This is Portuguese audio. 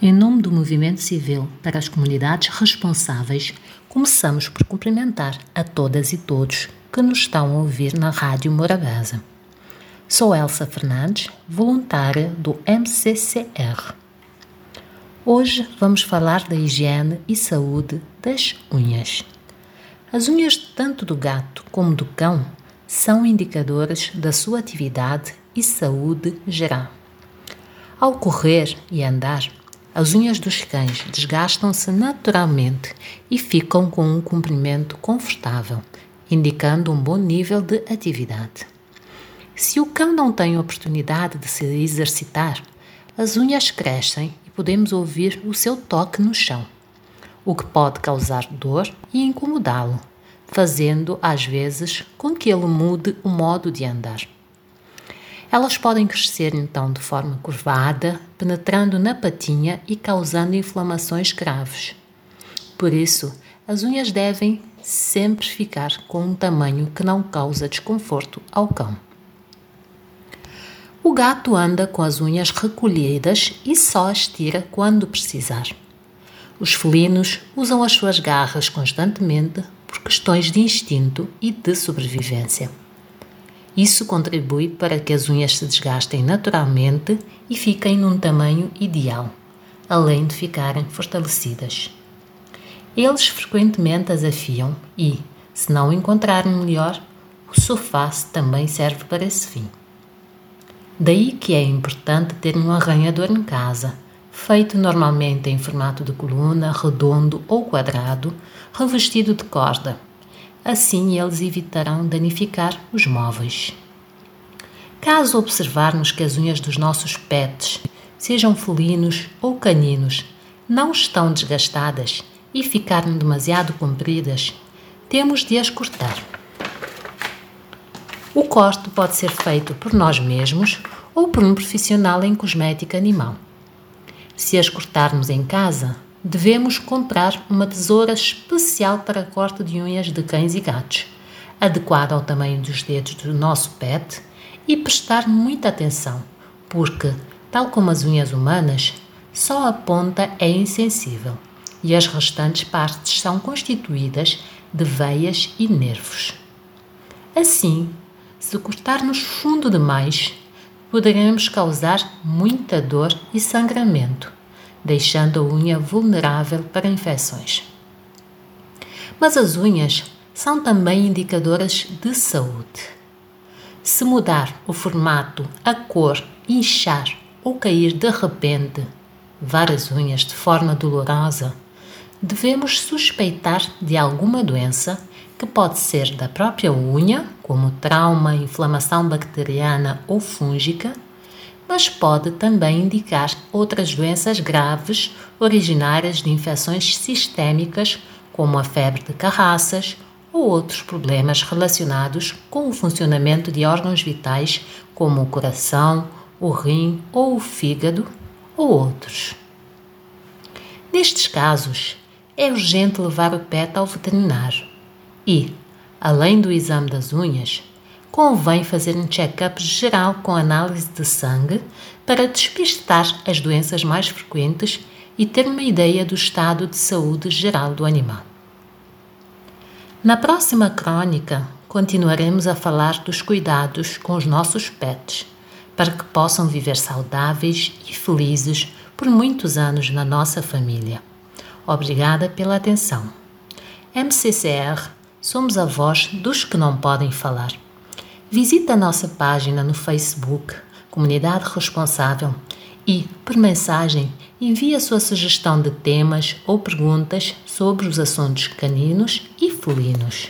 Em nome do Movimento Civil para as Comunidades Responsáveis, começamos por cumprimentar a todas e todos que nos estão a ouvir na Rádio Morabeza. Sou Elsa Fernandes, voluntária do MCCR. Hoje vamos falar da higiene e saúde das unhas. As unhas tanto do gato como do cão são indicadores da sua atividade e saúde geral. Ao correr e andar, as unhas dos cães desgastam-se naturalmente e ficam com um comprimento confortável, indicando um bom nível de atividade. Se o cão não tem oportunidade de se exercitar, as unhas crescem e podemos ouvir o seu toque no chão, o que pode causar dor e incomodá-lo, fazendo às vezes com que ele mude o modo de andar. Elas podem crescer então de forma curvada, penetrando na patinha e causando inflamações graves. Por isso, as unhas devem sempre ficar com um tamanho que não causa desconforto ao cão. O gato anda com as unhas recolhidas e só as tira quando precisar. Os felinos usam as suas garras constantemente por questões de instinto e de sobrevivência. Isso contribui para que as unhas se desgastem naturalmente e fiquem num tamanho ideal, além de ficarem fortalecidas. Eles frequentemente as afiam e, se não encontrarem melhor, o sofá também serve para esse fim. Daí que é importante ter um arranhador em casa, feito normalmente em formato de coluna, redondo ou quadrado, revestido de corda assim eles evitarão danificar os móveis. Caso observarmos que as unhas dos nossos pets, sejam felinos ou caninos, não estão desgastadas e ficarem demasiado compridas, temos de as cortar. O corte pode ser feito por nós mesmos ou por um profissional em cosmética animal. Se as cortarmos em casa, devemos comprar uma tesoura especial para corte de unhas de cães e gatos, adequada ao tamanho dos dedos do nosso pet e prestar muita atenção, porque, tal como as unhas humanas, só a ponta é insensível e as restantes partes são constituídas de veias e nervos. Assim, se cortarmos fundo demais, poderemos causar muita dor e sangramento deixando a unha vulnerável para infecções. Mas as unhas são também indicadoras de saúde. Se mudar o formato, a cor, inchar ou cair de repente várias unhas de forma dolorosa, devemos suspeitar de alguma doença que pode ser da própria unha, como trauma, inflamação bacteriana ou fúngica, mas pode também indicar outras doenças graves originárias de infecções sistêmicas, como a febre de carraças ou outros problemas relacionados com o funcionamento de órgãos vitais, como o coração, o rim ou o fígado, ou outros. Nestes casos, é urgente levar o pet ao veterinário e, além do exame das unhas, convém fazer um check-up geral com análise de sangue para despistar as doenças mais frequentes e ter uma ideia do estado de saúde geral do animal. Na próxima crônica, continuaremos a falar dos cuidados com os nossos pets, para que possam viver saudáveis e felizes por muitos anos na nossa família. Obrigada pela atenção. MCCR somos a voz dos que não podem falar. Visite a nossa página no Facebook, Comunidade Responsável, e, por mensagem, envie a sua sugestão de temas ou perguntas sobre os assuntos caninos e felinos.